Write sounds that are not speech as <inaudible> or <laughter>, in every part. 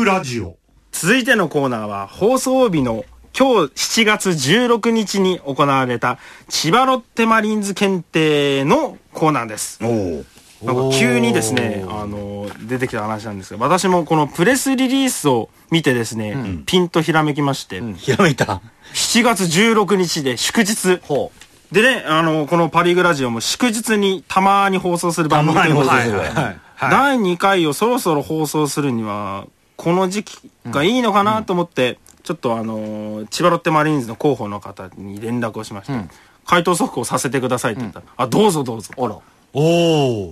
グラジオ。続いてのコーナーは放送日の今日7月16日に行われた千葉ロッテマリーンズ検定のコーナーです。おなんか急にですね、あの、出てきた話なんですが、私もこのプレスリリースを見てですね、ピンとひらめきまして、ひらめいた。7月16日で祝日。ほでね、あの、このパリグラジオも祝日にたまに放送する番組たまに放送する。はいはいはい。第2回をそろそろ放送するには、この時期がいいのかなと思って、ちょっとあの、千葉ロッテマリーンズの広報の方に連絡をしました。回答速報させてくださいって言ったら、あ、どうぞどうぞ。う。あら。お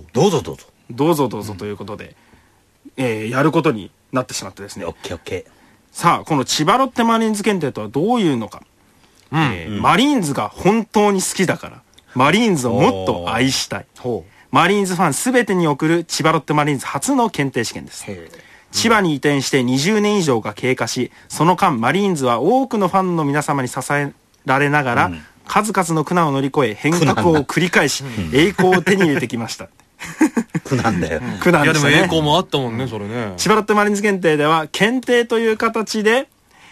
お。どうぞどうぞ。どうぞどうぞということで、えーやることになってしまってですねオッ。ケーオッケさあ、この千葉ロッテマリーンズ検定とはどういうのか。えーマリーンズが本当に好きだから、マリーンズをもっと愛したい。ほマリーンズファンすべてに送る千葉ロッテマリーンズ初の検定試験です。千葉に移転して20年以上が経過し、その間マリーンズは多くのファンの皆様に支えられながら、数々の苦難を乗り越え変革を繰り返し、栄光を手に入れてきました。ー。<laughs> 苦なんだよ。苦難いやでも。栄光もあったもんね、それね。千葉ロッテマリーンズ検定では検定という形で、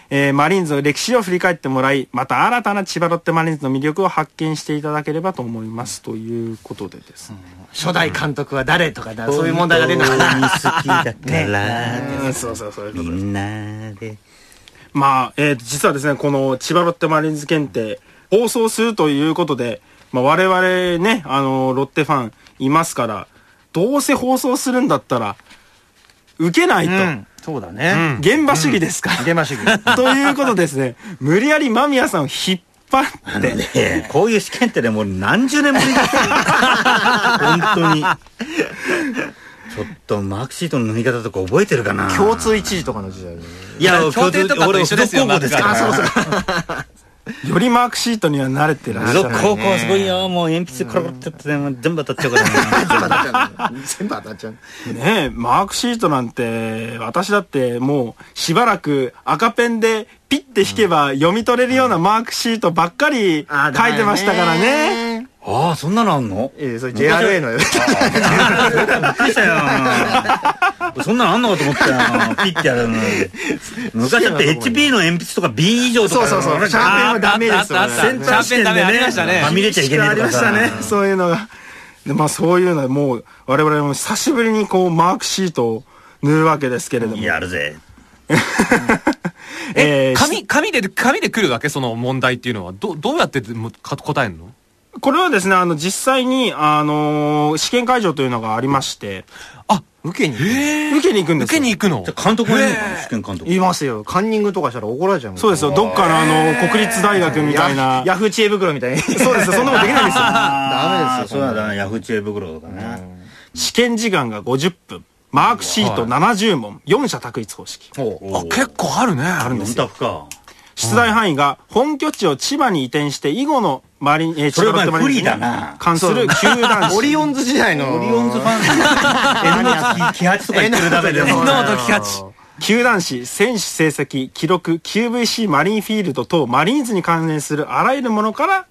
えーマリーンズの歴史を振り返ってもらいまた新たな千葉ロッテマリーンズの魅力を発見していただければと思いますということでですね、う。初代監督は誰とかな、そういう問題が出るのか本な。好きだから、う <laughs> んそうそうそういうみんなで。まあ、えー実はですねこの千葉ロッテマリーンズ検定放送するということで、まあ、我々ねあのロッテファンいますからどうせ放送するんだったら受けないと、うん。そうだね。現場主義ですから、現場主義。<laughs> ということでですね、無理やり間宮さんを引っ張って、で、こういう試験ってね、もう何十年ぶり。<laughs> 本当に。ちょっとマークシートの塗り方とか覚えてるかな共通一時とかの時代に。いや、協定とかと一緒ですよ俺、付属高校ですから。マークそうよりマークシートには慣れてらっしゃる。付属高校はすごいよ。もう鉛筆コロコロってやって全部当たっちゃうからね。全部当たっちゃう。ねえ、マークシートなんて、私だってもうしばらく赤ペンでピッて引けば読み取れるようなマークシートばっかり書いてましたからね。ね。ああ、そんなのあんの？ええ、それ JRA のよ。びっくりしたよ。そんなのあんのかと思ったよ。<laughs> ピッてやるの。昔だって HP の鉛筆とか B 以上とか。そうそうそう。シャーペンはダメですよ。あったあったあったシャーペンダメありましたねはみ出ちゃいけないありとかさ。ましたね。そういうのが。でまあそういうのはもう我々も久しぶりにこうマークシートを塗るわけですけれども。やるぜ。<laughs> えー紙、紙で、紙で来るわけ？その問題っていうのは。ど、どうやって答えるの？これはですね、あの、実際に、あのー試験会場というのがありまして、あ、受けに。受けに行くんですよ受けに行くの？じゃあ監督がいるのかな試験監督。言いますよ。カンニングとかしたら怒られちゃうもんそうですよ。どっかのあの、国立大学みたいな。ヤフー知恵袋みたいに。そうですよ。そんなことできないんですよ。<laughs> ダメですよ。そうだな、ヤフー知恵袋とかね。試験時間が50分。マークシート70問。4者択一方式。あ、結構あるね。ある4択か。出題範囲が本拠地を千葉に移転して以後のマリン、えー、千葉ロッテマリーンズに不利だな関する球団オリオンズ時代の。オリオンズファン、N の気八とか言ってるだけでも。榎本喜八。球団誌、選手成績、記録、QVC マリンフィールド等マリーンズに関連するあらゆるものから、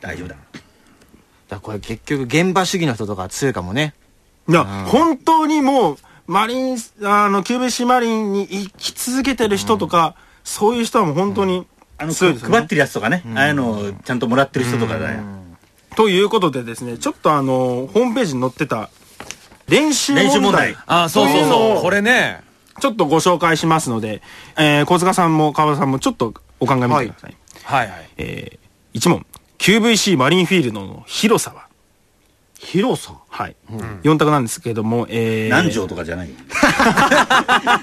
大丈夫だ。だこれ結局現場主義の人とか強いかもね。いや、本当にもう、マリン、あの、QVC マリンに行き続けてる人とか、そういう人はもう本当にあの、配ってるやつとかね。ああいうのをちゃんともらってる人とかだよ。ということでですね、ちょっとあの、ホームページに載ってた練習問題。練習問題あ、そうそうそうこれね。ちょっとご紹介しますので、えー、小塚さんも川田さんもちょっとお考えみてください。はいはい。えー、1問。QVC マリンフィールドの広さは？広さはい。4択なんですけれども、えー、何畳とかじゃない。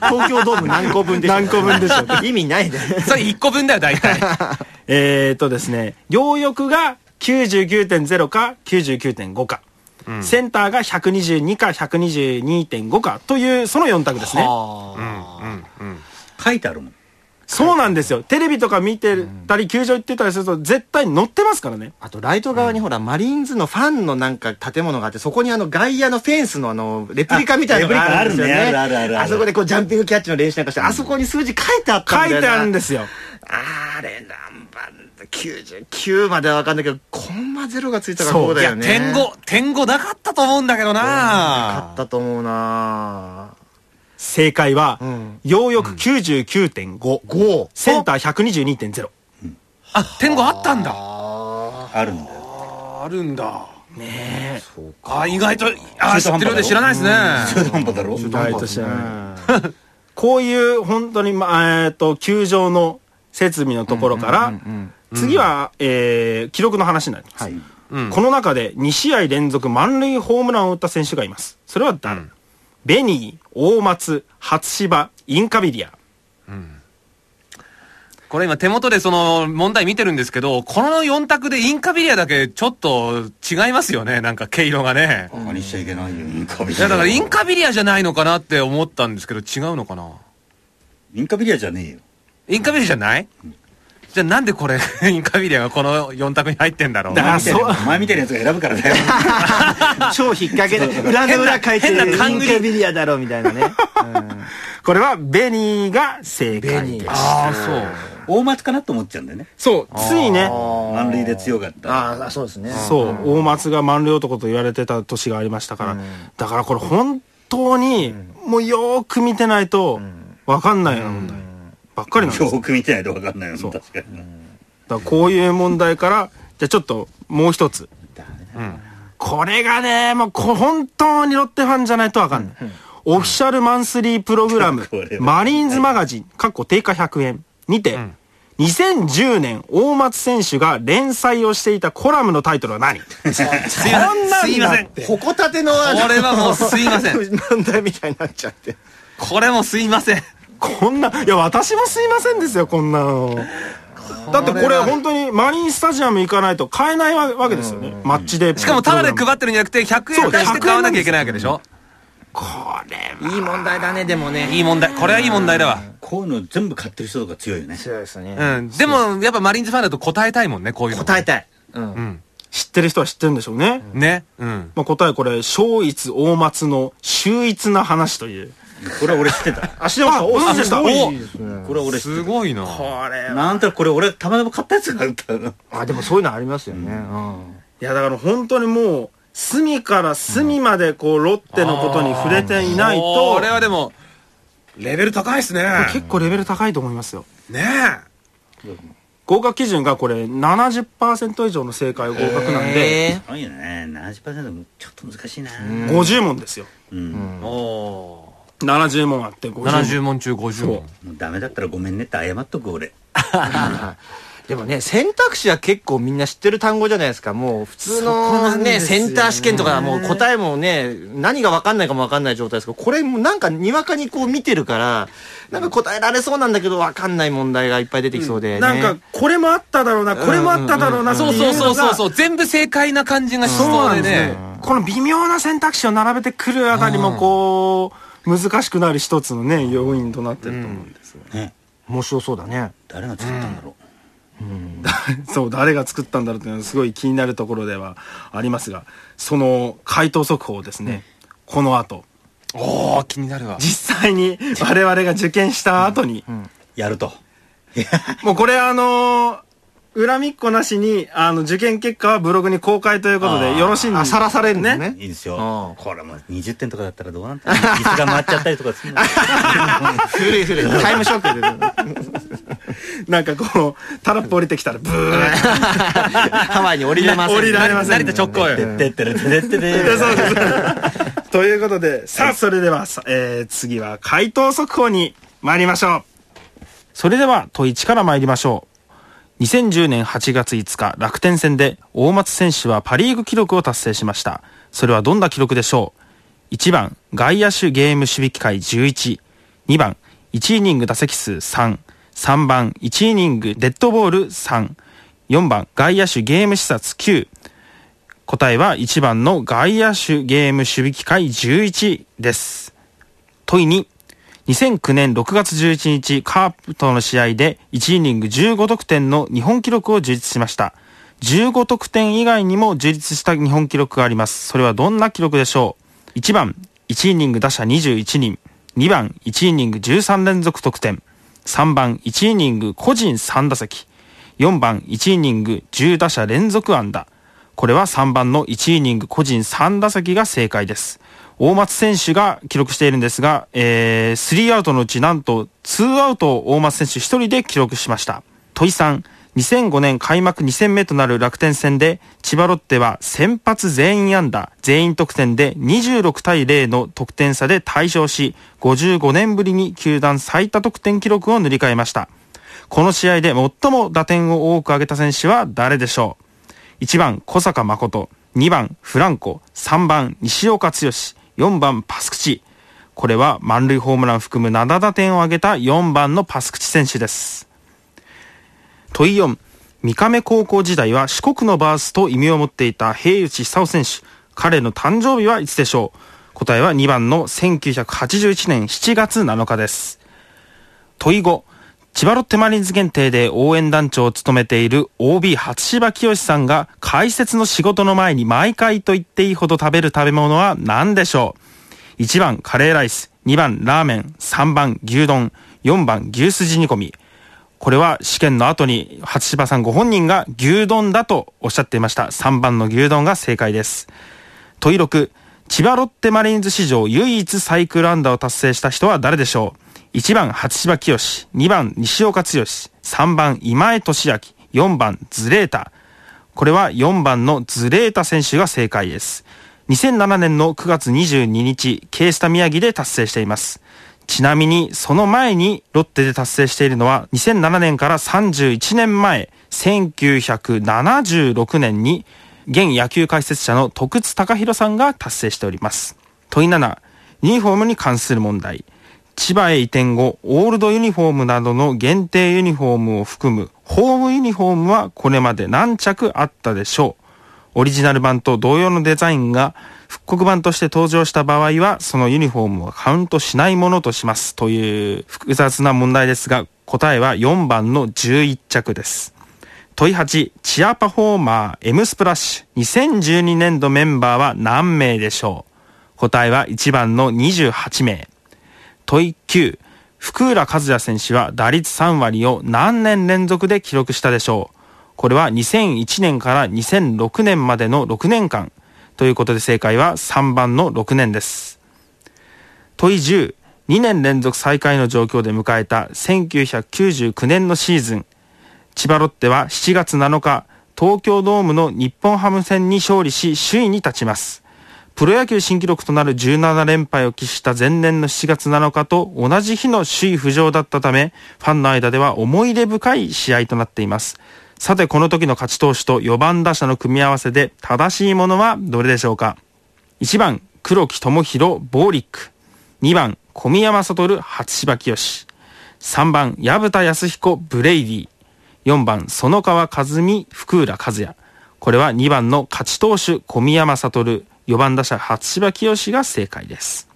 東京ドーム何個分でしょ何個分でしょうか意味ないで。<laughs> それ1個分だよ、大体。<laughs> えーとですね、両翼が99.0か99.5か。センターが122か122.5かというその4択ですね。書いてあるもん。そうなんですよ。テレビとか見てたり、球場行ってたりすると絶対載ってますからね。あと、ライト側にほら、マリーンズのファンのなんか建物があって、そこにあの、外野のフェンスのあの、レプリカみたいなのがあるんですよね。あるねあるあるあるあそこでこう、ジャンピングキャッチの練習なんかして、あそこに数字書いてあったんだ。書いてあるんですよ。あれ、何番だ、99まではわかんないけど、コンマゼロがついたからこうだよね。点5、点5なかったと思うんだけどあなったと思うな正解は、んようよく99.5、5センター122.0。あ、点5あったんだ。あるんだよあるんだ。ねあ、意外と、あ、知ってるようで知らないですね。中途半端だろえ。大と知らない。<laughs> こういう本当に、まあ、えっと、球場の設備のところから、次は、えー記録の話になります。うんこの中で2試合連続満塁ホームランを打った選手がいます。それは誰、うんベニー、大松、初芝、インカビリア。これ今手元でその問題見てるんですけど、この4択でインカビリアだけちょっと違いますよね。なんか毛色がね。バカにしちゃいけないよインカビリアいやだからインカビリアじゃないのかなって思ったんですけど、違うのかな？インカビリアじゃねえよインカビリアじゃない？じゃあなんでこれ、<laughs> インカビリアがこの4択に入ってんだろう？だからお前みたいなそう。お前みたいなやつが選ぶからだよ <laughs> 超引っ掛けで裏の裏書いてるインカビリアだろみたいなね、<laughs> これはベニーが正解です。ああ、そう。大松かなと思っちゃうんだよね。そう、ついね、満塁で強かった。ああそうですね。そう、大松が満塁男と言われてた年がありましたから、だからこれ本当に、もうよーく見てないと、わかんないような問題ばっかりなんですよ。よく見てないと分かんないよ確かにだからこういう問題から、じゃあちょっともう一つ。これがね、もうこ本当にロッテファンじゃないとわかんない。オフィシャルマンスリープログラムこれ、はマリーンズマガジン、かっこ定価100円にて、2010年大松選手が連載をしていたコラムのタイトルは何？すいません。すいません。ほこたてのあのこれはもうすいません <laughs> 問題みたいになっちゃってこれもすいません。こんな、いや、私もすいませんですよ、こんなの。だってこれ本当にマリンスタジアム行かないと買えないわわけですよね。マッチで。しかもタダで配ってるんじゃなくて、100円出して買わなきゃいけないわけでしょ？これいい問題だねでもねいい問題。これはいい問題だわ。こういうの全部買ってる人とか強いよね強いですねうん。でも、やっぱマリーンズファンだと答えたいもんね、こういうの。答えたいうんうん。知ってる人は知ってるんでしょうね。ね。うん。まあ答えこれ、小一大松の秀逸な話という。これは俺知ってた。あ、知ってましたおこれは俺知ってすごいな。これたなんとなくこれ俺たまたま買ったやつがあったのあでもそういうのありますよね。うん。いや、だから本当にもう、隅から隅までこう、ロッテのことに触れていないと、これはでも、レベル高いっすね。結構レベル高いと思いますよ。ね合格基準がこれ70%以上の正解合格なんで、えすごいよね70%もちょっと難しいな。50問ですよ。うん。え。お70問あって50ー。問。70問中50問。もうダメだったらごめんねって謝っとく俺 <laughs> でもね選択肢は結構みんな知ってる単語じゃないですかもう普通のねねセンター試験とかもう答えもね何が分かんないかも分かんない状態ですけどこれもなんかにわかにこう見てるからなんか答えられそうなんだけど分かんない問題がいっぱい出てきそうで、ねなんか、これもあっただろうな、これもあっただろうなそうそうそうそうう。そう。全部正解な感じがしそうそうでなんですねね。。この微妙な選択肢を並べてくるあたりもこう、難しくなる一つのね、要因となってると思うんですよ。ね。面白そうだね。誰が作ったんだろ <laughs> そう、誰が作ったんだろうっていうのはすごい気になるところではありますが、その回答速報をですね、この後、おー、気になるわ。実際に我々が受験した後に、うやると。<laughs> もうこれあのー恨みっこなしに、あの、受験結果はブログに公開ということで、よろしいんであさらされるね。いいですよ。うんこれもう20点とかだったらどうなんだ椅子が回っちゃったりとかするの。<laughs> 古い古い。タイムショックで。なんかこう、タラップ降りてきたら、ブー。ッハワイに降りれません降りられません成田直行よ。てってれてれってれそうです。ということで、さあ、それでは、さえー次は回答速報に参りましょう。それでは、問1から参りましょう。2010年8月5日、楽天戦で大松選手はパリーグ記録を達成しました。それはどんな記録でしょう ?1 番、外野手ゲーム守備機会11。2番、1イニング打席数3。3番、1イニングデッドボール3。4番、外野手ゲーム視察9。答えは1番の外野手ゲーム守備機会11です。問いに、2009年6月11日カープとの試合で1イニング15得点の日本記録を樹立しました。15得点以外にも樹立した日本記録があります。それはどんな記録でしょう ?1 番、1イニング打者21人。2番、1イニング13連続得点。3番、1イニング個人3打席。4番、1イニング10打者連続安打。これは3番の1イニング個人3打席が正解です。大松選手が記録しているんですが、えー、3アウトのうちなんと2アウトを大松選手1人で記録しました。戸井さん、2005年開幕2戦目となる楽天戦で、千葉ロッテは先発全員安打、全員得点で26対0の得点差で大勝し、55年ぶりに球団最多得点記録を塗り替えました。この試合で最も打点を多く挙げた選手は誰でしょう ?1 番小坂誠、2番フランコ、3番西岡剛、4番パスクチ。これは満塁ホームラン含む7打点を挙げた4番のパスクチ選手です。問い4、三亀高校時代は四国のバースと意味を持っていた平内久夫選手。彼の誕生日はいつでしょう答えは2番の1981年7月7日です。問い5、千葉ロッテマリーンズ限定で応援団長を務めている OB 初芝清さんが解説の仕事の前に毎回と言っていいほど食べる食べ物は何でしょう ?1 番カレーライス、2番ラーメン、3番牛丼、4番牛すじ煮込み。これは試験の後に初芝さんご本人が牛丼だとおっしゃっていました。3番の牛丼が正解です。問い6、千葉ロッテマリーンズ史上唯一サイクルアンダーを達成した人は誰でしょう？?1 番初芝清、2番西岡剛、3番今江俊明、4番ズレータ。これは4番のズレータ選手が正解です。2007年の9月22日、ケースタ宮城で達成しています。ちなみに、その前にロッテで達成しているのは、2007年から31年前、1976年に、現野球解説者の徳津隆弘さんが達成しております。問い7、ユニフォームに関する問題。千葉へ移転後、オールドユニフォームなどの限定ユニフォームを含む、ホームユニフォームはこれまで何着あったでしょうオリジナル版と同様のデザインが復刻版として登場した場合は、そのユニフォームはカウントしないものとします。という複雑な問題ですが、答えは4番の11着です。問い8、チアパフォーマー M スプラッシュ2012年度メンバーは何名でしょう答えは1番の28名。問い9、福浦和也選手は打率3割を何年連続で記録したでしょうこれは2001年から2006年までの6年間。ということで正解は3番の6年です。問い10、2年連続再開の状況で迎えた1999年のシーズン。千葉ロッテは7月7日、東京ドームの日本ハム戦に勝利し首位に立ちます。プロ野球新記録となる17連敗を喫した前年の7月7日と同じ日の首位浮上だったため、ファンの間では思い出深い試合となっています。さて、この時の勝ち投手と4番打者の組み合わせで正しいものはどれでしょうか ?1 番、黒木智弘、ボーリック。2番、小宮山悟、初芝清。3番、矢田康彦、ブレイディ。4番、園川和美、福浦和也。これは2番の勝ち投手、小宮山悟、4番打者、初芝清が正解です。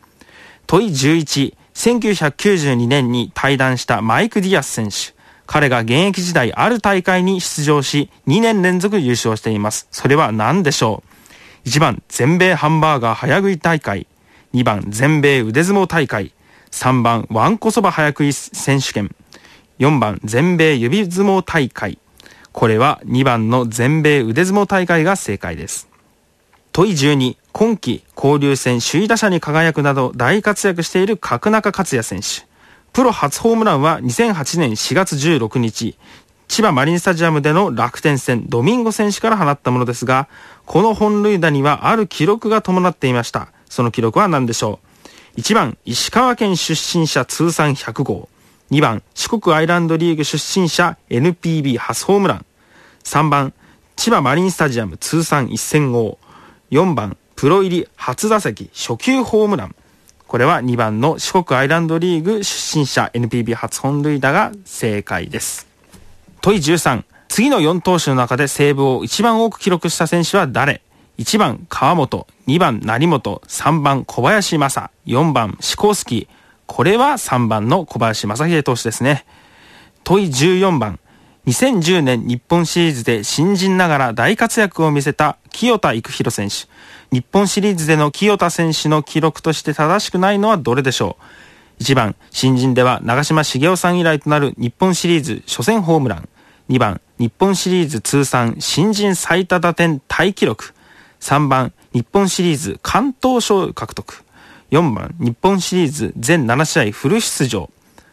問い11、1992年に退団したマイク・ディアス選手。彼が現役時代ある大会に出場し、2年連続優勝しています。それは何でしょう ?1 番、全米ハンバーガー早食い大会。2番、全米腕相撲大会。3番、わんこそば早食い選手権。4番、全米指相撲大会。これは2番の全米腕相撲大会が正解です。問い12、今季交流戦首位打者に輝くなど大活躍している角中克也選手。プロ初ホームランは2008年4月16日、千葉マリンスタジアムでの楽天戦ドミンゴ選手から放ったものですが、この本塁打にはある記録が伴っていました。その記録は何でしょう ?1 番、石川県出身者通算100号。2番、四国アイランドリーグ出身者 NPB 初ホームラン。3番、千葉マリンスタジアム通算1000号。4番、プロ入り初打席初球ホームラン。これは2番の四国アイランドリーグ出身者 NPB 初本塁打が正解です。問い13。次の4投手の中でセーブを一番多く記録した選手は誰 ?1 番川本、2番成本、3番小林正、4番シコースキー。これは3番の小林正秀投手ですね。問い14番。2010年日本シリーズで新人ながら大活躍を見せた清田育弘選手。日本シリーズでの清田選手の記録として正しくないのはどれでしょう ?1 番、新人では長嶋茂雄さん以来となる日本シリーズ初戦ホームラン。2番、日本シリーズ通算新人最多打点タイ記録。3番、日本シリーズ関東賞獲得。4番日本シリーズ全7試合フル出場。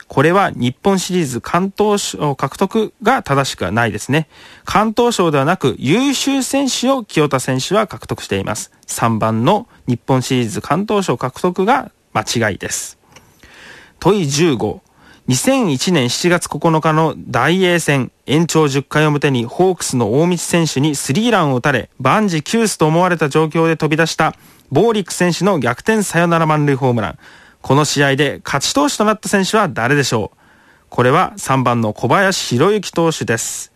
これは日本シリーズ関東賞獲得が正しくはないですね。関東賞ではなく優秀選手を清田選手は獲得しています。3番の日本シリーズ関東賞獲得が間違いです。問い15。2001年7月9日の大英戦延長10回表にホークスの大道選手にスリーランを打たれ万事休すと思われた状況で飛び出したボーリック選手の逆転サヨナラ満塁ホームラン。この試合で勝ち投手となった選手は誰でしょう？これは3番の小林博之投手です。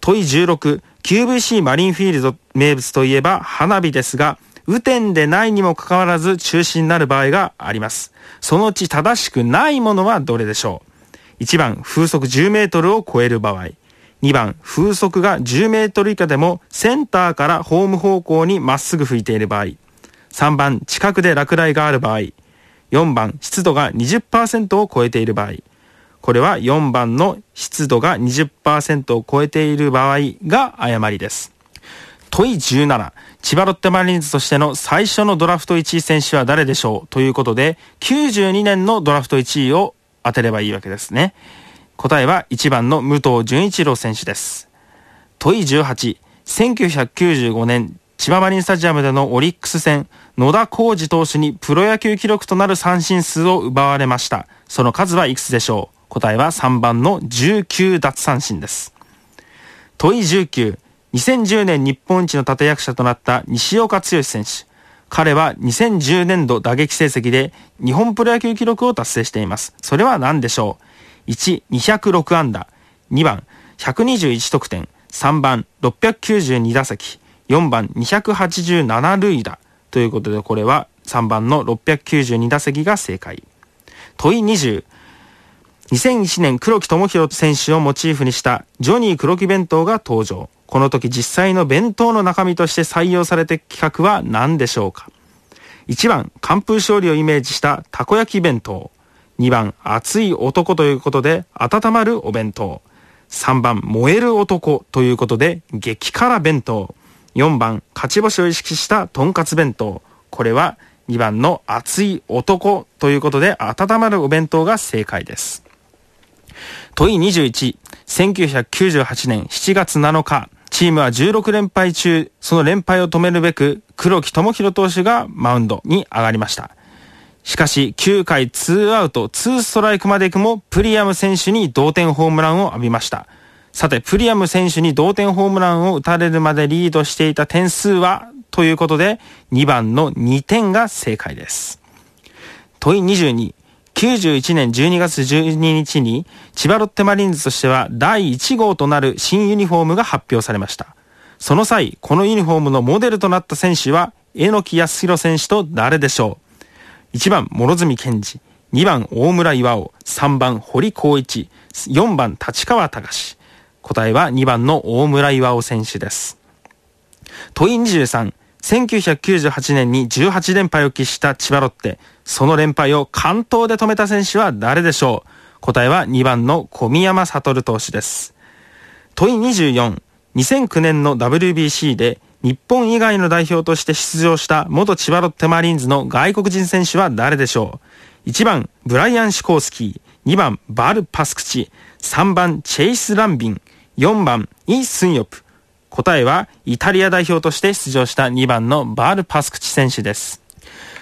問い16、QVC マリンフィールド名物といえば花火ですが、雨天でないにもかかわらず中止になる場合があります。そのうち正しくないものはどれでしょう ?1 番、風速10メートルを超える場合。2番、風速が10メートル以下でもセンターからホーム方向にまっすぐ吹いている場合。3番、近くで落雷がある場合。4番、湿度が20%を超えている場合。これは4番の湿度が20%を超えている場合が誤りです。問い17、千葉ロッテマリーンズとしての最初のドラフト1位選手は誰でしょう？ということで、92年のドラフト1位を当てればいいわけですね。答えは1番の武藤純一郎選手です。問い18、1995年、千葉マリンスタジアムでのオリックス戦、野田浩二投手にプロ野球記録となる三振数を奪われました。その数はいくつでしょう？答えは3番の19奪三振です。問い19、2010年日本一の立役者となった西岡剛選手。彼は2010年度打撃成績で日本プロ野球記録を達成しています。それは何でしょう ?1、206安打。2番、121得点。3番、692打席。4番、287塁打。ということで、これは3番の692打席が正解。問い20、2001年黒木智弘選手をモチーフにしたジョニー黒木弁当が登場。この時実際の弁当の中身として採用された企画は何でしょうか ?1 番、寒風勝利をイメージしたたこ焼き弁当。2番、熱い男ということで温まるお弁当。3番、燃える男ということで激辛弁当。4番、勝ち星を意識したとんかつ弁当。これは2番の熱い男ということで温まるお弁当が正解です。問い21、1998年7月7日、チームは16連敗中、その連敗を止めるべく、黒木智弘投手がマウンドに上がりました。しかし、9回2アウト2ストライクまで行くも、プリアム選手に同点ホームランを浴びました。さて、プリアム選手に同点ホームランを打たれるまでリードしていた点数はということで、2番の2点が正解です。問い22、91年12月12日に千葉ロッテマリーンズとしては第1号となる新ユニフォームが発表されました。その際、このユニフォームのモデルとなった選手は、榎木康弘選手と誰でしょう ?1 番、諸角健二。2番、大村岩尾。3番、堀光一。4番、立川隆。答えは2番の大村岩尾選手です。問い23、1998年に18連敗を喫した千葉ロッテ。その連敗を関東で止めた選手は誰でしょう？答えは2番の小宮山悟投手です。問い24、2009年の WBC で日本以外の代表として出場した元千葉ロッテマリーンズの外国人選手は誰でしょう ?1 番、ブライアン・シコースキー。2番、バル・パスクチ。3番、チェイス・ランビン。4番、イ・スンヨプ。答えは、イタリア代表として出場した2番のバール・パスクチ選手です。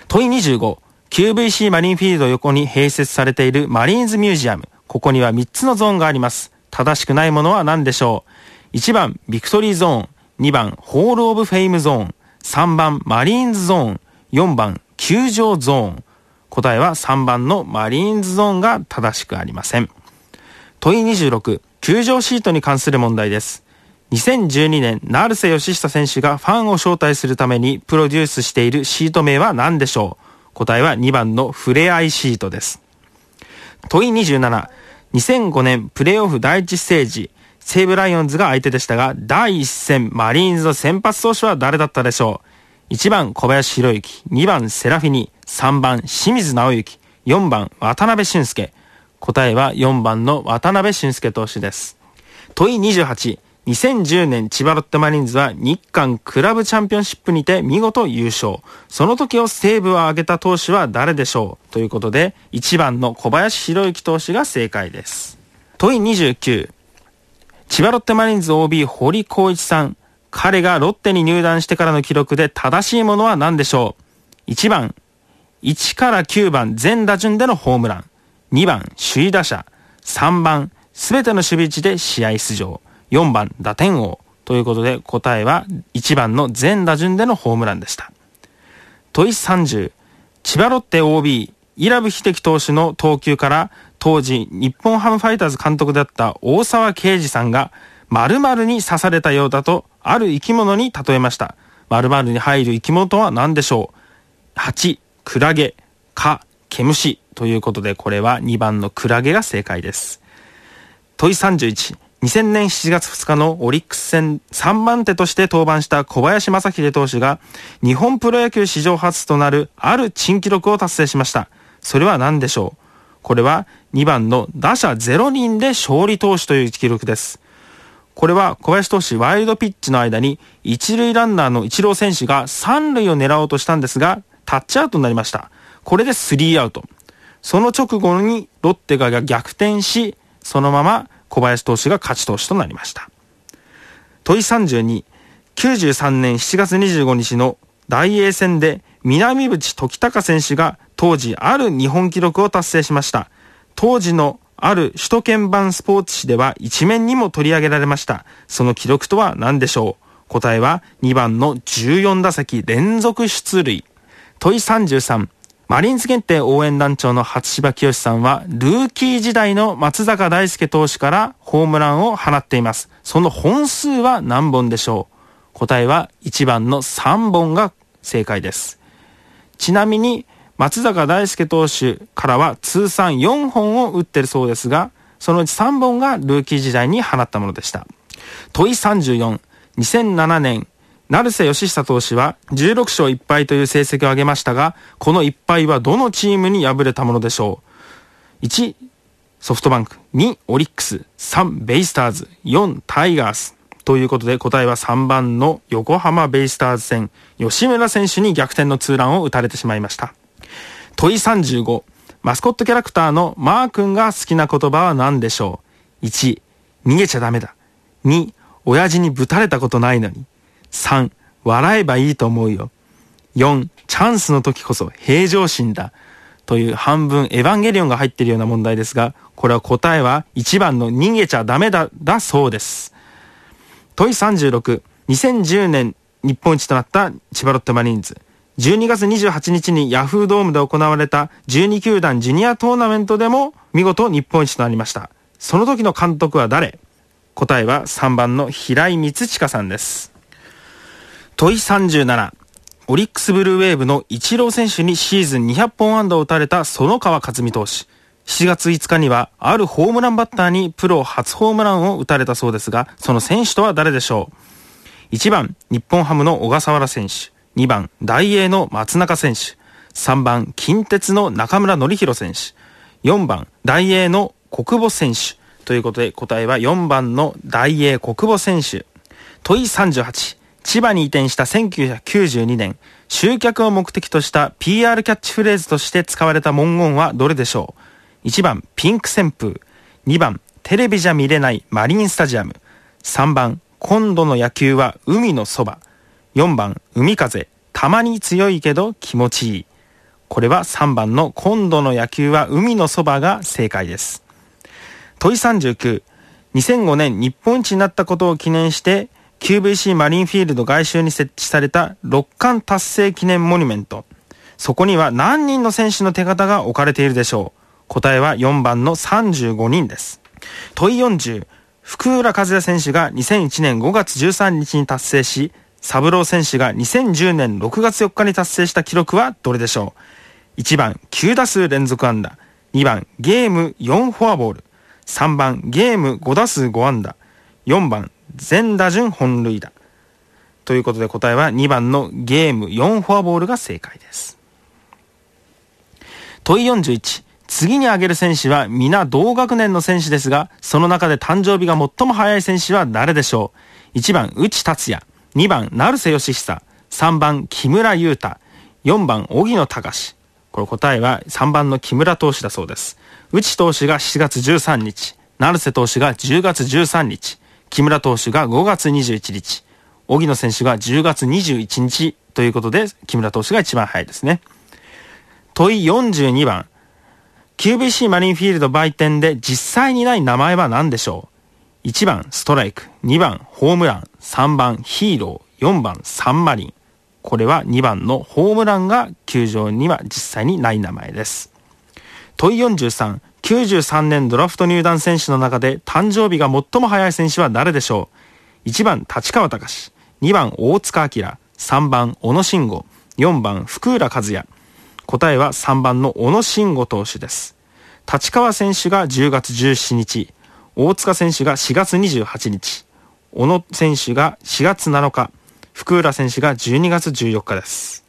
問い25、QVC マリンフィールド横に併設されているマリーンズミュージアム。ここには3つのゾーンがあります。正しくないものは何でしょう ?1 番、ビクトリーゾーン。2番、ホール・オブ・フェイム・ゾーン。3番、マリーンズ・ゾーン。4番、球場ゾーン。答えは3番のマリーンズゾーンが正しくありません。問い26、球場シートに関する問題です。2012年、成瀬義久選手がファンを招待するためにプロデュースしているシート名は何でしょう？答えは2番のフレアイシートです。問い27、2005年プレーオフ第1ステージ、西武ライオンズが相手でしたが、第1戦マリーンズの先発投手は誰だったでしょう ?1 番小林博之、2番セラフィニ、3番清水直之、4番渡辺俊介。答えは4番の渡辺俊介投手です。問い28、2010年千葉ロッテマリーンズは日韓クラブチャンピオンシップにて見事優勝。その時を西武を挙げた投手は誰でしょう？ということで、1番の小林博之投手が正解です。問い29。千葉ロッテマリーンズ OB 堀光一さん。彼がロッテに入団してからの記録で正しいものは何でしょう ?1 番、1から9番全打順でのホームラン。2番、首位打者。3番、すべての守備位置で試合出場。4番、打点王。ということで答えは1番の全打順でのホームランでした。問い30。千葉ロッテ OB、伊良部秀樹投手の投球から、当時日本ハムファイターズ監督だった大沢啓二さんが、〇〇に刺されたようだと、ある生き物に例えました。〇〇に入る生き物とは何でしょう？蜂、クラゲ、蚊、毛虫ということで、これは2番のクラゲが正解です。問い31。2000年7月2日のオリックス戦3番手として登板した小林正秀投手が日本プロ野球史上初となるある珍記録を達成しました。それは何でしょう？これは2番の打者0人で勝利投手という記録です。これは小林投手ワイルドピッチの間に一塁ランナーの一郎選手が三塁を狙おうとしたんですがタッチアウトになりました。これでスリーアウト。その直後にロッテが逆転し、そのまま小林投手が勝ち投手となりました。問い32、93年7月25日の大英戦で南淵時隆選手が当時ある日本記録を達成しました。当時のある首都圏版スポーツ紙では一面にも取り上げられました。その記録とは何でしょう？答えは2番の14打席連続出塁。問い33、マリンズ限定応援団長の初芝清さんは、ルーキー時代の松坂大輔投手からホームランを放っています。その本数は何本でしょう？答えは1番の3本が正解です。ちなみに、松坂大輔投手からは通算4本を打ってるそうですが、そのうち3本がルーキー時代に放ったものでした。問い34、2007年、成瀬義久投手は16勝1敗という成績を上げましたが、この1敗はどのチームに敗れたものでしょう ?1、ソフトバンク。2、オリックス。3、ベイスターズ。4、タイガース。ということで答えは3番の横浜ベイスターズ戦、吉村選手に逆転のツーランを打たれてしまいました。問い35、マスコットキャラクターのマー君が好きな言葉は何でしょう ?1、逃げちゃダメだ。2、親父にぶたれたことないのに。3、笑えばいいと思うよ。4、チャンスの時こそ平常心だ。という半分エヴァンゲリオンが入っているような問題ですが、これは答えは1番の逃げちゃダメだ、だそうです。問い36、2010年日本一となった千葉ロッテマリーンズ。12月28日にヤフードームで行われた12球団ジュニアトーナメントでも見事日本一となりました。その時の監督は誰？答えは3番の平井光親さんです。問い37。オリックスブルーウェーブのイチロー選手にシーズン200本安打を打たれた園川克美投手。7月5日には、あるホームランバッターにプロ初ホームランを打たれたそうですが、その選手とは誰でしょう ?1 番、日本ハムの小笠原選手。2番、大英の松中選手。3番、近鉄の中村則弘選手。4番、大英の国母選手。ということで、答えは4番の大英国母選手。問い38。千葉に移転した1992年、集客を目的とした PR キャッチフレーズとして使われた文言はどれでしょう ?1 番、ピンク旋風。2番、テレビじゃ見れないマリンスタジアム。3番、今度の野球は海のそば。4番、海風。たまに強いけど気持ちいい。これは3番の今度の野球は海のそばが正解です。問い39。2005年日本一になったことを記念して、QVC マリンフィールド外周に設置された六冠達成記念モニュメント。そこには何人の選手の手形が置かれているでしょう答えは4番の35人です。問い40。福浦和也選手が2001年5月13日に達成し、サブロー選手が2010年6月4日に達成した記録はどれでしょう ?1 番、9打数連続安打。2番、ゲーム4フォアボール。3番、ゲーム5打数5安打。4番、全打順本塁打。ということで答えは2番のゲーム4フォアボールが正解です。問い41。次に挙げる選手は皆同学年の選手ですが、その中で誕生日が最も早い選手は誰でしょう ?1 番、内達也。2番、成瀬義久。3番、木村優太。4番、荻野隆。これ答えは3番の木村投手だそうです。内投手が7月13日。成瀬投手が10月13日。木村投手が5月21日。荻野選手が10月21日ということで、木村投手が一番早いですね。問い42番。QBC マリンフィールド売店で実際にない名前は何でしょう ?1 番ストライク、2番ホームラン、3番ヒーロー、4番サンマリン。これは2番のホームランが球場には実際にない名前です。問い43、93年ドラフト入団選手の中で誕生日が最も早い選手は誰でしょう ?1 番立川隆、2番大塚明、3番小野慎吾、4番福浦和也。答えは3番の小野慎吾投手です。立川選手が10月17日、大塚選手が4月28日、小野選手が4月7日、福浦選手が12月14日です。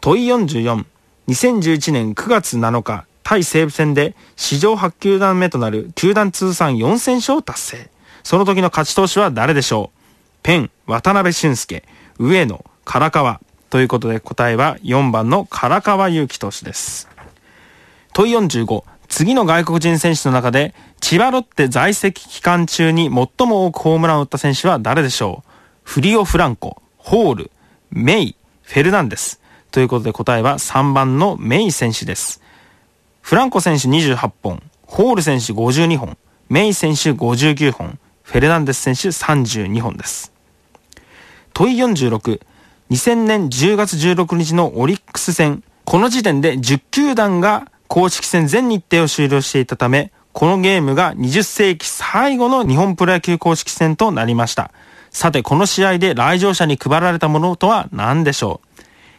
問い44、2011年9月7日、対西武戦で史上8球団目となる球団通算4000勝を達成。その時の勝ち投手は誰でしょう？ペン、渡辺俊介、上野、唐川。ということで答えは4番の唐川祐希投手です。問45、次の外国人選手の中で千葉ロッテ在籍期間中に最も多くホームランを打った選手は誰でしょう？フリオ・フランコ、ホール、メイ、フェルナンデス。ということで答えは3番のメイ選手です。フランコ選手28本、ホール選手52本、メイ選手59本、フェルナンデス選手32本です。問い46、2000年10月16日のオリックス戦、この時点で10球団が公式戦全日程を終了していたため、このゲームが20世紀最後の日本プロ野球公式戦となりました。さて、この試合で来場者に配られたものとは何でしょ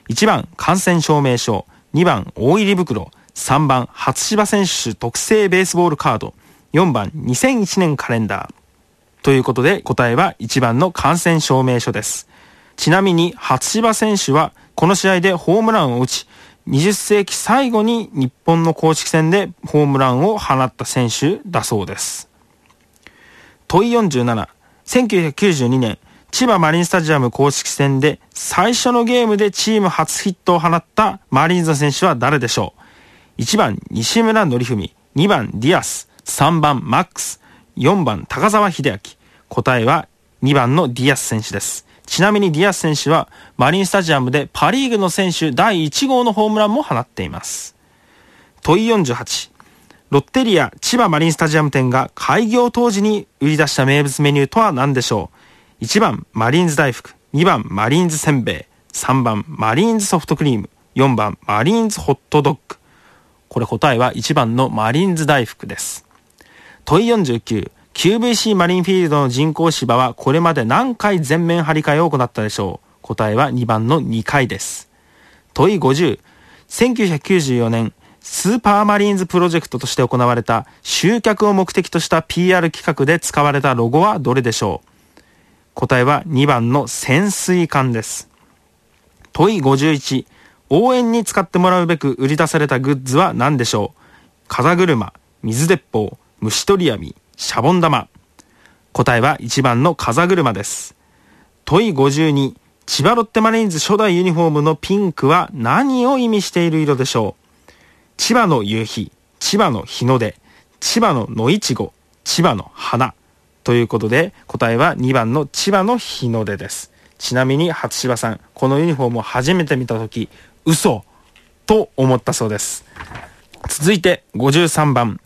う ?1 番、感染証明書。2番、大入り袋。3番、初芝選手特製ベースボールカード。4番、2001年カレンダー。ということで、答えは1番の感染証明書です。ちなみに、初芝選手は、この試合でホームランを打ち、20世紀最後に日本の公式戦でホームランを放った選手だそうです。問い47、1992年、千葉マリンスタジアム公式戦で最初のゲームでチーム初ヒットを放ったマリーンズ選手は誰でしょう？?1 番西村則文、2番ディアス、3番マックス、4番高澤秀明。答えは2番のディアス選手です。ちなみにディアス選手はマリンスタジアムでパリーグの選手第1号のホームランも放っています。問い48。ロッテリア千葉マリンスタジアム店が開業当時に売り出した名物メニューとは何でしょう ?1 番マリンズ大福、2番マリンズせんべい、3番マリーンズソフトクリーム、4番マリーンズホットドッグ。これ答えは1番のマリンズ大福です。問い49。QVC マリンフィールドの人工芝はこれまで何回全面張り替えを行ったでしょう？答えは2番の2回です。問い50。1994年、スーパーマリーンズプロジェクトとして行われた集客を目的とした PR 企画で使われたロゴはどれでしょう？答えは2番の潜水艦です。問い51。応援に使ってもらうべく売り出されたグッズは何でしょう？風車、水鉄砲、虫取り網、シャボン玉。答えは1番の風車です。問い52。千葉ロッテマリーンズ初代ユニフォームのピンクは何を意味している色でしょう？千葉の夕日、千葉の日の出、千葉の野いちご、千葉の花。ということで答えは2番の千葉の日の出です。ちなみに初芝さん、このユニフォームを初めて見たとき、嘘と思ったそうです。続いて53番。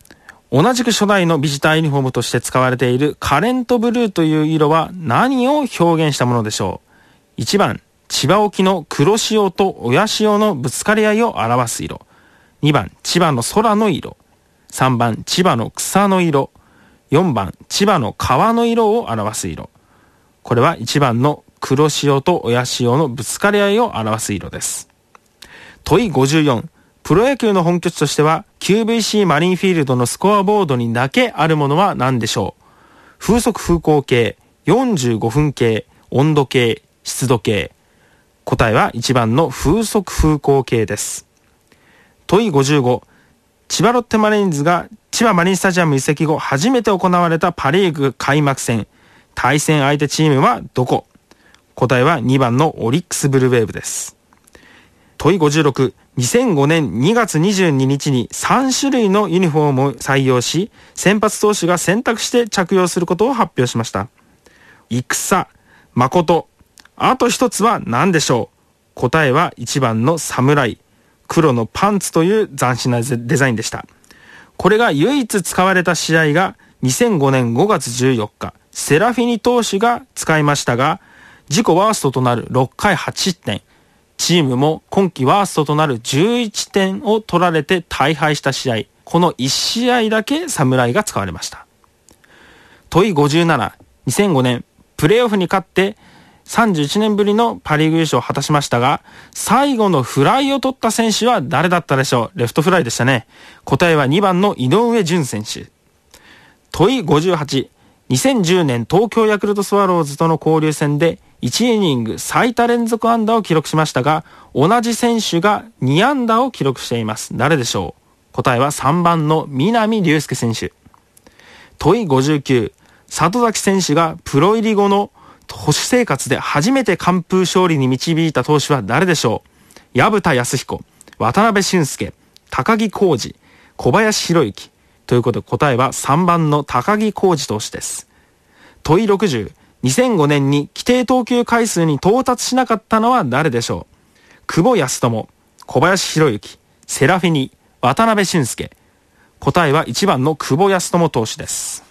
同じく初代のビジターユニフォームとして使われているカレントブルーという色は何を表現したものでしょう ?1 番、千葉沖の黒潮と親潮のぶつかり合いを表す色。2番、千葉の空の色。3番、千葉の草の色。4番、千葉の川の色を表す色。これは1番の黒潮と親潮のぶつかり合いを表す色です。問い54。プロ野球の本拠地としては QVC マリンフィールドのスコアボードにだけあるものは何でしょう？風速風向計、45分計、温度計、湿度計。答えは1番の風速風向計です。問い55。千葉ロッテマリーンズが千葉マリンスタジアム移籍後初めて行われたパリーグ開幕戦。対戦相手チームはどこ？答えは2番のオリックスブルーウェーブです。問い56、2005年2月22日に3種類のユニフォームを採用し、先発投手が選択して着用することを発表しました。戦、誠、あと一つは何でしょう？答えは1番の侍、黒のパンツという斬新なデザインでした。これが唯一使われた試合が2005年5月14日、セラフィニ投手が使いましたが、自己ワーストとなる6回8失点、チームも今季ワーストとなる11点を取られて大敗した試合、この1試合だけ侍が使われました。問い57、2005年、プレーオフに勝って31年ぶりのパリーグ優勝を果たしましたが、最後のフライを取った選手は誰だったでしょう？レフトフライでしたね。答えは2番の井上淳選手。問い58、2010年東京ヤクルトスワローズとの交流戦で1イニング最多連続安打を記録しましたが、同じ選手が2安打を記録しています。誰でしょう？答えは3番の南隆介選手。問い59、里崎選手がプロ入り後の保守生活で初めて完封勝利に導いた投手は誰でしょう？薮田康彦、渡辺俊介、高木浩二、小林博之。ということで答えは3番の高木浩二投手です。問い60、2005年に規定投球回数に到達しなかったのは誰でしょう？久保康友、小林博之、セラフィニ、渡辺俊介。答えは1番の久保康友投手です。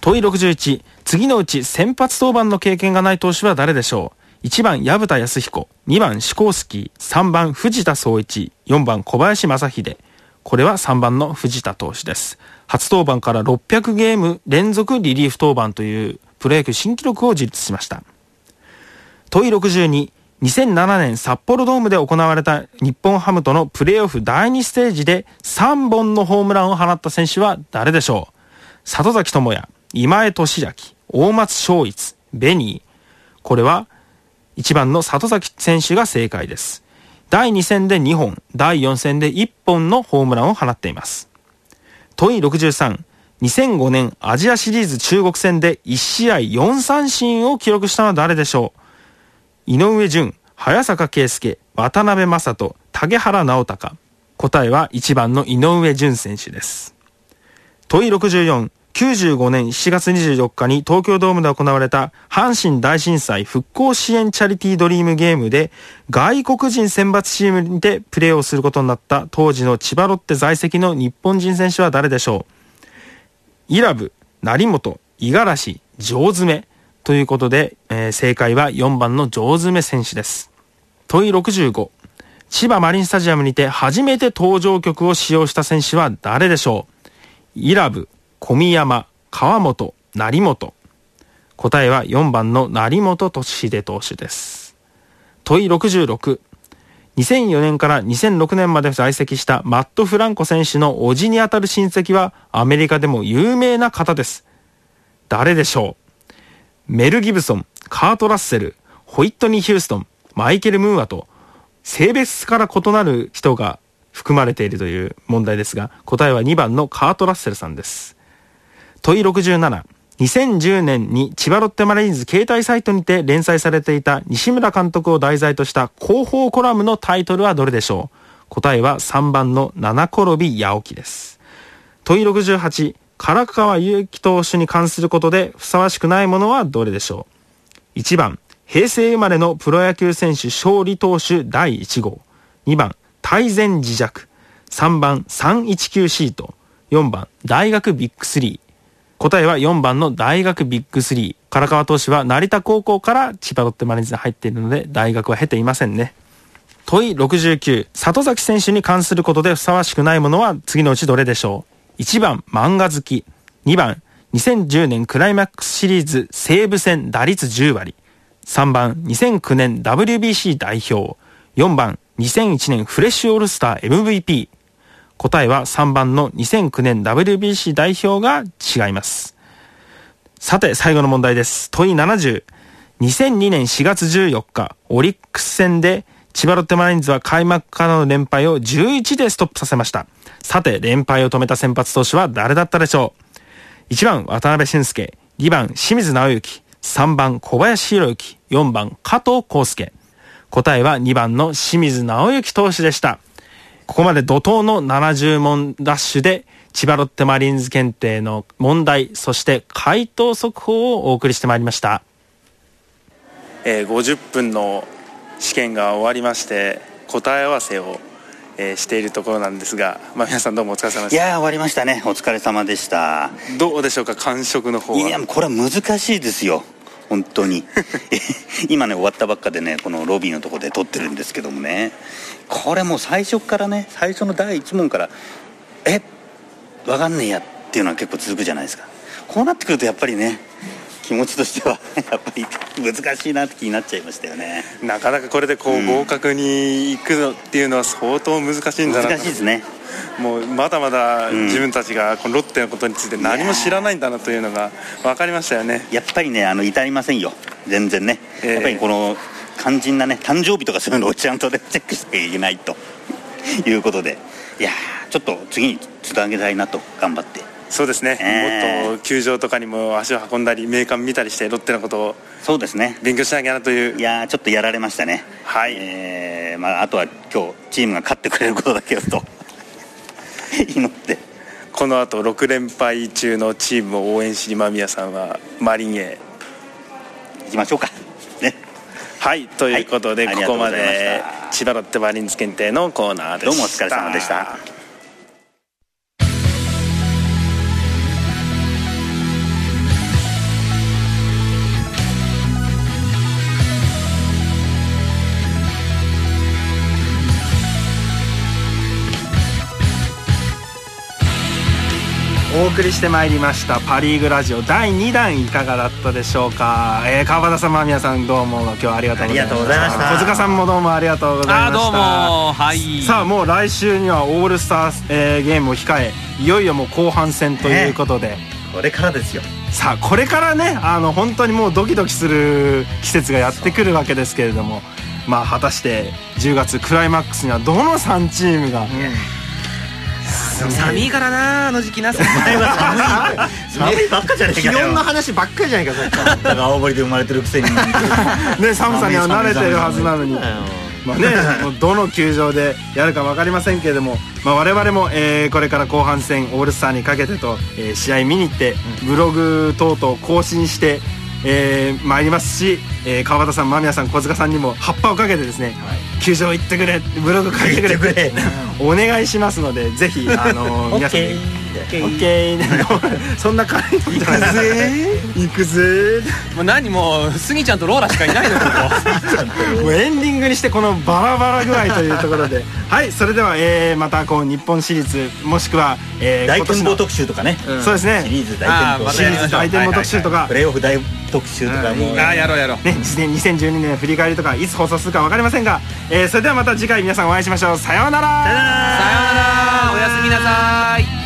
問い61、次のうち先発登板の経験がない投手は誰でしょう ?1 番薮田康彦、2番シコースキー、3番藤田総一、4番小林正秀。これは3番の藤田投手です。初登板から600ゲーム連続リリーフ登板というプロ野球新記録を樹立しました。問い62、2007年札幌ドームで行われた日本ハムとのプレーオフ第2ステージで3本のホームランを放った選手は誰でしょう里崎智也、今江俊明、大松昭一、ベニー。これは1番の里崎選手が正解です。第2戦で2本、第4戦で1本のホームランを放っています。問い63、2005年アジアシリーズ中国戦で1試合4三振を記録したのは誰でしょう？井上淳、早坂圭介、渡辺正人、竹原直隆。答えは1番の井上淳選手です。問い64、95年7月24日に東京ドームで行われた阪神大震災復興支援チャリティードリームゲームで外国人選抜チームにてプレーをすることになった当時の千葉ロッテ在籍の日本人選手は誰でしょう？イラブ、成本、五十嵐、上詰ということで、えー正解は4番の上詰選手です。問い65。千葉マリンスタジアムにて初めて登場曲を使用した選手は誰でしょう？イラブ、小宮山、川本、成本。答えは4番の成本俊秀投手です。問い66。2004年から2006年まで在籍したマット・フランコ選手の叔父にあたる親戚はアメリカでも有名な方です。誰でしょう？メル・ギブソン、カート・ラッセル、ホイットニー・ヒューストン、マイケル・ムーアと、性別から異なる人が含まれているという問題ですが、答えは2番のカート・ラッセルさんです。問い67。2010年に千葉ロッテマリーンズ携帯サイトにて連載されていた西村監督を題材とした広報コラムのタイトルはどれでしょう？答えは3番の七転び八起きです。問い68、唐川祐希投手に関することでふさわしくないものはどれでしょう ?1 番、平成生まれのプロ野球選手勝利投手第1号。2番、大前自弱。3番、319シート。4番、大学ビッグ3。答えは4番の大学ビッグ3。唐川投手は成田高校から千葉ロッテマリーンズに入っているので、大学は経ていませんね。問い69、里崎選手に関することでふさわしくないものは次のうちどれでしょう ?1 番、漫画好き。2番、2010年クライマックスシリーズ西武戦打率10割。3番、2009年 WBC 代表。4番、2001年フレッシュオールスター MVP。答えは3番の2009年 WBC 代表が違います。さて、最後の問題です。問い70。2002年4月14日、オリックス戦で千葉ロッテマリーンズは開幕からの連敗を11でストップさせました。さて、連敗を止めた先発投手は誰だったでしょう ?1 番、渡辺俊介。2番、清水直之。3番、小林博之。4番、加藤康介。答えは2番の清水直之投手でした。ここまで怒涛の70問ダッシュで、千葉ロッテマリーンズ検定の問題、そして回答速報をお送りしてまいりました。えー50分の試験が終わりまして答え合わせを、えーしているところなんですが、まあ、皆さんどうもお疲れ様ですいやー終わりましたね。お疲れ様でした。どうでしょうか感触の方は？いやこれは難しいですよ。本当に。<laughs> 今ね終わったばっかでねこのロビーのところで撮ってるんですけどもねこれもう最初からね最初の第1問からえわかんねえやっていうのは結構続くじゃないですか。こうなってくるとやっぱりね気持ちとしては <laughs> やっぱり難しいなって気になっちゃいましたよね。なかなかこれでこう合格に行くのっていうのは相当難しいんだな難しいですね。もうまだまだん。自分たちがこのロッテのことについて何も知らないんだなというのが分かりましたよね。やっぱりねあの至りませんよ。全然ね、ええ。やっぱりこの肝心なね誕生日とかそういうのをちゃんとねチェックしていけないと。いうことで。いやーちょっと次につなげたいなと頑張って。そうですね、ええもっと球場とかにも足を運んだり名鑑見たりしてロッテのことをそうですね。勉強しなきゃなという。いやーちょっとやられましたね。はい。えーまあ、あとは今日チームが勝ってくれることだけをと。<laughs> 祈って。この後6連敗中のチームを応援しに間宮さんはマリンへ。いきましょうか。ねはいということで、はいここまで千葉ロッテマリーンズ検定のコーナーでした。どうもお疲れ様でしたお送りしてまいりましたパ・リーグラジオ。第2弾いかがだったでしょうか、えー、川端さん間宮さんどうも。今日はありがとうございました。小塚さんもどうもありがとうございました。どうも。はい。さあもう来週にはオールスター、えーゲームを控えいよいよもう後半戦ということで、これからですよ。さあこれからねあの本当にもうドキドキする季節がやってくるわけですけれどもまあ果たして10月クライマックスにはどの3チームが、寒いからなあの時期な寒い寒いばっかじゃねえ気かよ。温の話ばっかりじゃないかさっきからだから青森で生まれてるくせに。ね寒さには慣れてるはずなのに。まあね、どの球場でやるか分かりませんけれども、まあ、我々も、えーこれから後半戦オールスターにかけてと、えー試合見に行ってブログ等々更新して、えー参りますし、えー川端さん間宮さん小塚さんにも葉っぱをかけてですね、球場行ってくれブログ書いてくれ言ってくれ。お願いしますのでぜひあのー <laughs> 皆さんにオッケー。<laughs> そんな感じ行くぜ。行くぜ。もう何もうスギちゃんとローラしかいないのここ <laughs> もうエンディングにしてこのバラバラ具合というところで。<laughs> はいそれでは、えーまたこう日本シリーズもしくは、えー大展望特集とかね。そうですね。シリーズ大展望シリーズ大展望特集とか、プレーオフ大特集とかも。うああやろうやろう。ね、2012年振り返りとかいつ放送するか分かりませんが、えーそれではまた次回皆さんお会いしましょう。さようなら。さようなら